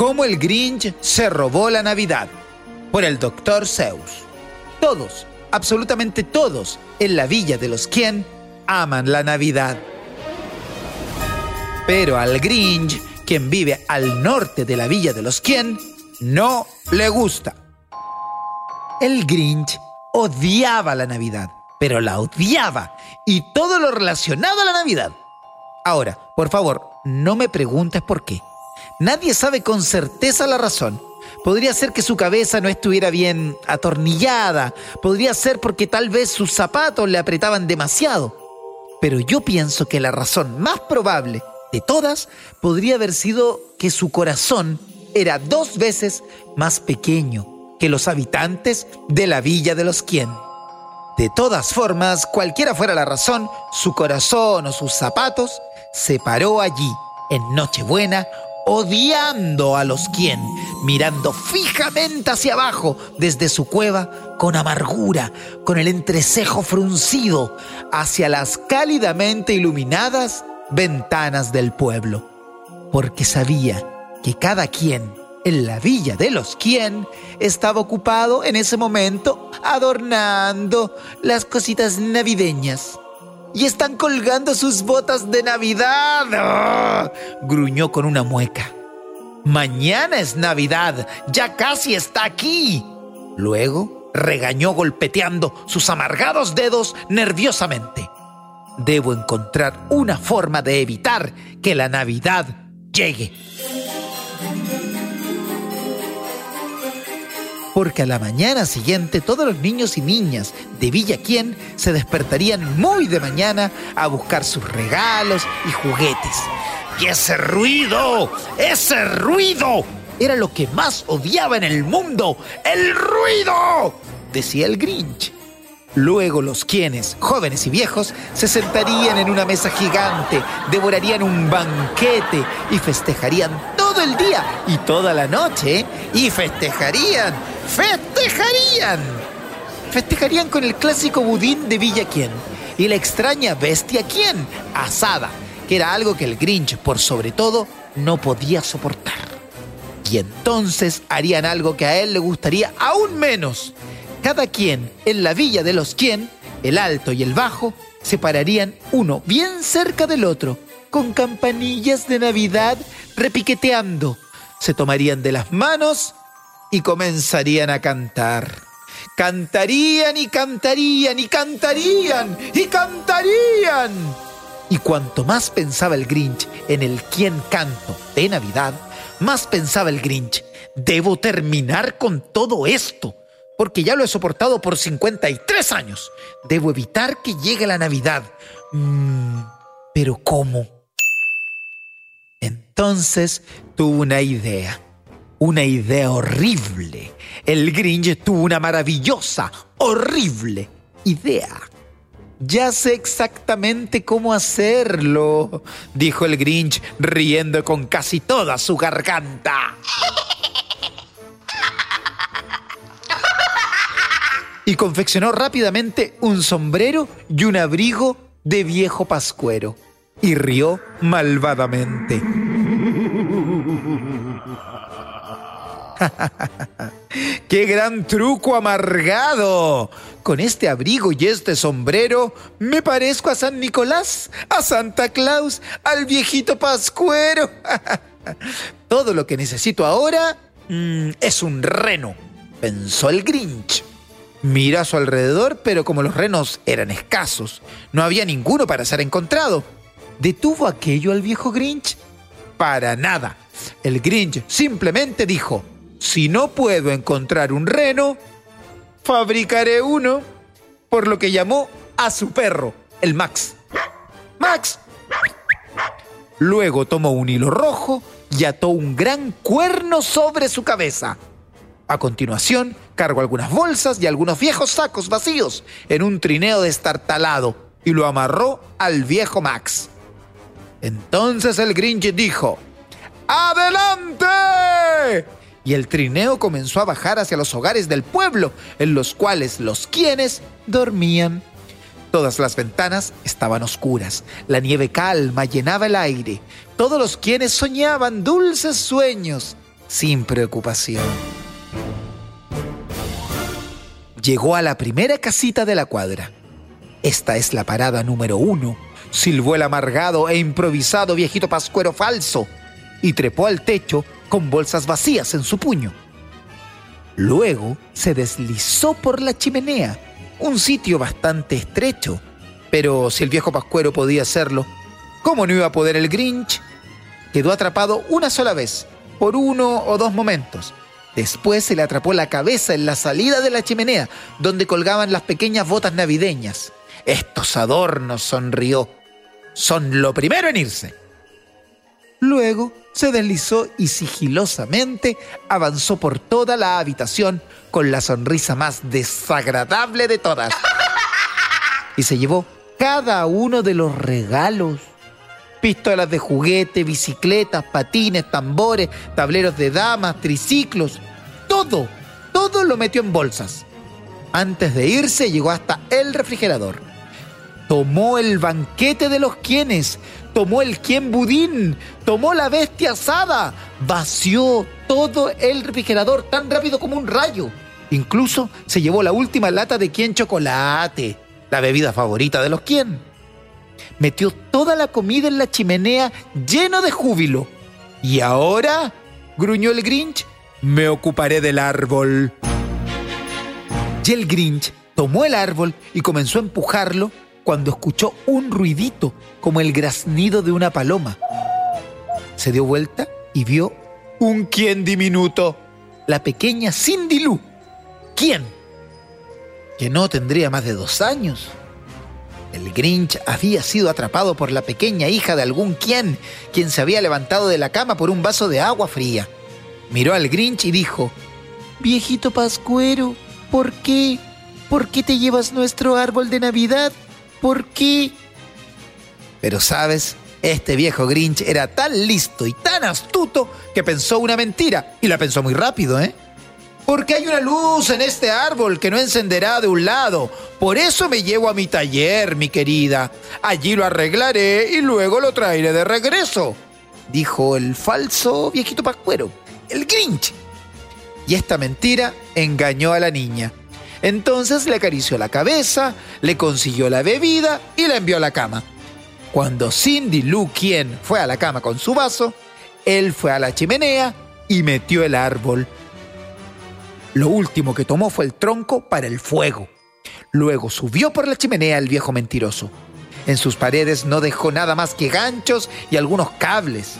cómo el Grinch se robó la Navidad por el Dr. Zeus. Todos, absolutamente todos, en la villa de los quien aman la Navidad. Pero al Grinch, quien vive al norte de la villa de los quien, no le gusta. El Grinch odiaba la Navidad, pero la odiaba y todo lo relacionado a la Navidad. Ahora, por favor, no me preguntes por qué. Nadie sabe con certeza la razón. Podría ser que su cabeza no estuviera bien atornillada, podría ser porque tal vez sus zapatos le apretaban demasiado. Pero yo pienso que la razón más probable de todas podría haber sido que su corazón era dos veces más pequeño que los habitantes de la villa de los quien. De todas formas, cualquiera fuera la razón, su corazón o sus zapatos se paró allí en Nochebuena odiando a los quien, mirando fijamente hacia abajo desde su cueva con amargura, con el entrecejo fruncido hacia las cálidamente iluminadas ventanas del pueblo, porque sabía que cada quien en la villa de los quien estaba ocupado en ese momento adornando las cositas navideñas. Y están colgando sus botas de Navidad. ¡Ah! Gruñó con una mueca. Mañana es Navidad. Ya casi está aquí. Luego regañó golpeteando sus amargados dedos nerviosamente. Debo encontrar una forma de evitar que la Navidad llegue. Porque a la mañana siguiente todos los niños y niñas de Villa Quien se despertarían muy de mañana a buscar sus regalos y juguetes. ¡Y ese ruido! ¡Ese ruido! Era lo que más odiaba en el mundo. ¡El ruido! decía el Grinch. Luego los quienes, jóvenes y viejos, se sentarían en una mesa gigante, devorarían un banquete y festejarían todo el día y toda la noche. Y festejarían, festejarían. Festejarían con el clásico budín de Villa Quien y la extraña bestia Quien, asada, que era algo que el Grinch, por sobre todo, no podía soportar. Y entonces harían algo que a él le gustaría aún menos cada quien en la villa de los quien, el alto y el bajo, se pararían uno bien cerca del otro, con campanillas de Navidad repiqueteando. Se tomarían de las manos y comenzarían a cantar. Cantarían y cantarían y cantarían y cantarían. Y cuanto más pensaba el Grinch en el quien canto de Navidad, más pensaba el Grinch, debo terminar con todo esto porque ya lo he soportado por 53 años. Debo evitar que llegue la Navidad. Mm, pero ¿cómo? Entonces tuvo una idea, una idea horrible. El Grinch tuvo una maravillosa, horrible idea. Ya sé exactamente cómo hacerlo, dijo el Grinch riendo con casi toda su garganta. y confeccionó rápidamente un sombrero y un abrigo de viejo pascuero y rió malvadamente. ¡Qué gran truco amargado! Con este abrigo y este sombrero me parezco a San Nicolás, a Santa Claus, al viejito pascuero. Todo lo que necesito ahora mm, es un reno, pensó el Grinch. Mira a su alrededor, pero como los renos eran escasos, no había ninguno para ser encontrado. ¿Detuvo aquello al viejo Grinch? Para nada. El Grinch simplemente dijo, si no puedo encontrar un reno, fabricaré uno, por lo que llamó a su perro, el Max. Max. Luego tomó un hilo rojo y ató un gran cuerno sobre su cabeza. A continuación, cargó algunas bolsas y algunos viejos sacos vacíos en un trineo destartalado y lo amarró al viejo Max. Entonces el Grinch dijo, ¡Adelante! Y el trineo comenzó a bajar hacia los hogares del pueblo, en los cuales los quienes dormían. Todas las ventanas estaban oscuras, la nieve calma llenaba el aire, todos los quienes soñaban dulces sueños sin preocupación. Llegó a la primera casita de la cuadra. Esta es la parada número uno, silbó el amargado e improvisado viejito pascuero falso y trepó al techo con bolsas vacías en su puño. Luego se deslizó por la chimenea, un sitio bastante estrecho, pero si el viejo pascuero podía hacerlo, ¿cómo no iba a poder el Grinch? Quedó atrapado una sola vez, por uno o dos momentos. Después se le atrapó la cabeza en la salida de la chimenea, donde colgaban las pequeñas botas navideñas. Estos adornos, sonrió. Son lo primero en irse. Luego se deslizó y sigilosamente avanzó por toda la habitación con la sonrisa más desagradable de todas. Y se llevó cada uno de los regalos. Pistolas de juguete, bicicletas, patines, tambores, tableros de damas, triciclos. Todo, todo lo metió en bolsas. Antes de irse llegó hasta el refrigerador tomó el banquete de los quienes, tomó el quien budín, tomó la bestia asada, vació todo el refrigerador tan rápido como un rayo. Incluso se llevó la última lata de quien chocolate, la bebida favorita de los quien. Metió toda la comida en la chimenea lleno de júbilo. Y ahora, gruñó el Grinch, me ocuparé del árbol. Y el Grinch tomó el árbol y comenzó a empujarlo cuando escuchó un ruidito como el graznido de una paloma. Se dio vuelta y vio un quién diminuto, la pequeña Cindy Lou. ¿Quién? Que no tendría más de dos años. El Grinch había sido atrapado por la pequeña hija de algún quien, quien se había levantado de la cama por un vaso de agua fría. Miró al Grinch y dijo, Viejito Pascuero, ¿por qué? ¿Por qué te llevas nuestro árbol de Navidad? ¿Por qué? Pero sabes, este viejo Grinch era tan listo y tan astuto que pensó una mentira. Y la pensó muy rápido, ¿eh? Porque hay una luz en este árbol que no encenderá de un lado. Por eso me llevo a mi taller, mi querida. Allí lo arreglaré y luego lo traeré de regreso. Dijo el falso viejito pascuero, el Grinch. Y esta mentira engañó a la niña. Entonces le acarició la cabeza, le consiguió la bebida y la envió a la cama. Cuando Cindy Lou quien fue a la cama con su vaso, él fue a la chimenea y metió el árbol. Lo último que tomó fue el tronco para el fuego. Luego subió por la chimenea el viejo mentiroso. En sus paredes no dejó nada más que ganchos y algunos cables.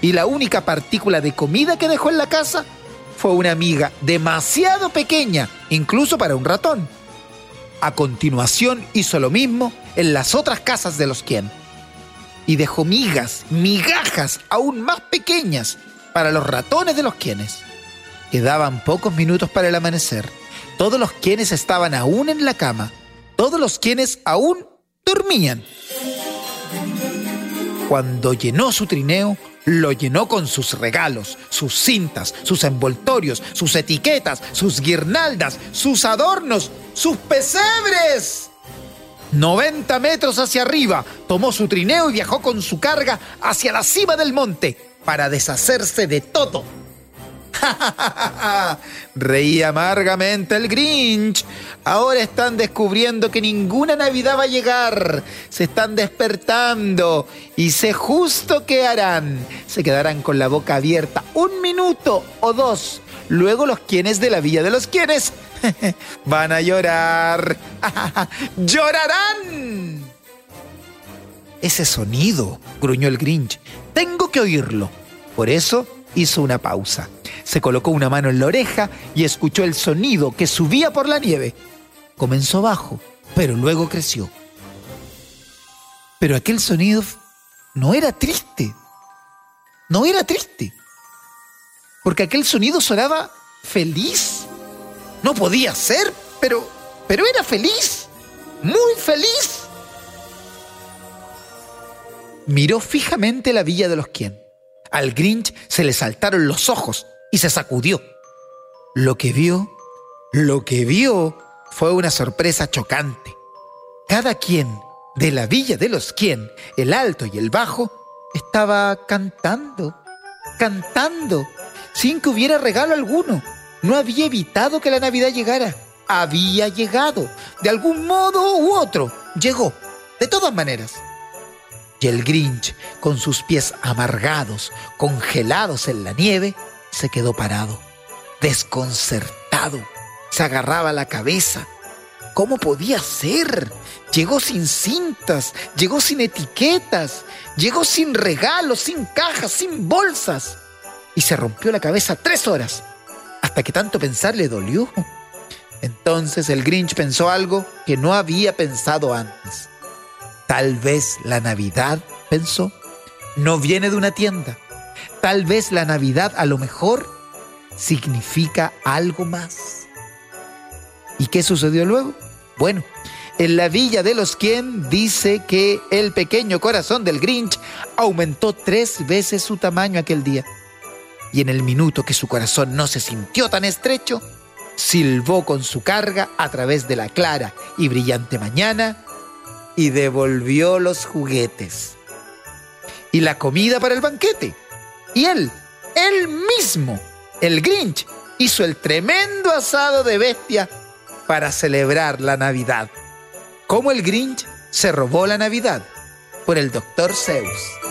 Y la única partícula de comida que dejó en la casa fue una amiga demasiado pequeña, incluso para un ratón. A continuación hizo lo mismo en las otras casas de los quien. Y dejó migas, migajas aún más pequeñas para los ratones de los quienes. Quedaban pocos minutos para el amanecer. Todos los quienes estaban aún en la cama. Todos los quienes aún dormían. Cuando llenó su trineo, lo llenó con sus regalos, sus cintas, sus envoltorios, sus etiquetas, sus guirnaldas, sus adornos, sus pesebres. 90 metros hacia arriba, tomó su trineo y viajó con su carga hacia la cima del monte para deshacerse de todo Reía amargamente el Grinch. Ahora están descubriendo que ninguna Navidad va a llegar. Se están despertando y sé justo qué harán. Se quedarán con la boca abierta un minuto o dos. Luego los quienes de la Villa de los quienes van a llorar. ¡Llorarán! Ese sonido, gruñó el Grinch. Tengo que oírlo. Por eso hizo una pausa se colocó una mano en la oreja y escuchó el sonido que subía por la nieve. Comenzó bajo, pero luego creció. Pero aquel sonido no era triste. No era triste. Porque aquel sonido sonaba feliz. No podía ser, pero pero era feliz. Muy feliz. Miró fijamente la villa de los quien. Al Grinch se le saltaron los ojos y se sacudió. Lo que vio, lo que vio fue una sorpresa chocante. Cada quien de la villa de los quien, el alto y el bajo, estaba cantando, cantando. sin que hubiera regalo alguno. No había evitado que la Navidad llegara. Había llegado. De algún modo u otro. Llegó. De todas maneras. Y el Grinch, con sus pies amargados, congelados en la nieve, se quedó parado, desconcertado. Se agarraba la cabeza. ¿Cómo podía ser? Llegó sin cintas, llegó sin etiquetas, llegó sin regalos, sin cajas, sin bolsas. Y se rompió la cabeza tres horas, hasta que tanto pensar le dolió. Entonces el Grinch pensó algo que no había pensado antes. Tal vez la Navidad, pensó, no viene de una tienda. Tal vez la Navidad a lo mejor significa algo más. ¿Y qué sucedió luego? Bueno, en la villa de los quien dice que el pequeño corazón del Grinch aumentó tres veces su tamaño aquel día. Y en el minuto que su corazón no se sintió tan estrecho, silbó con su carga a través de la clara y brillante mañana y devolvió los juguetes y la comida para el banquete. Y él, él mismo, el Grinch, hizo el tremendo asado de bestia para celebrar la Navidad. Como el Grinch se robó la Navidad por el Dr. Zeus.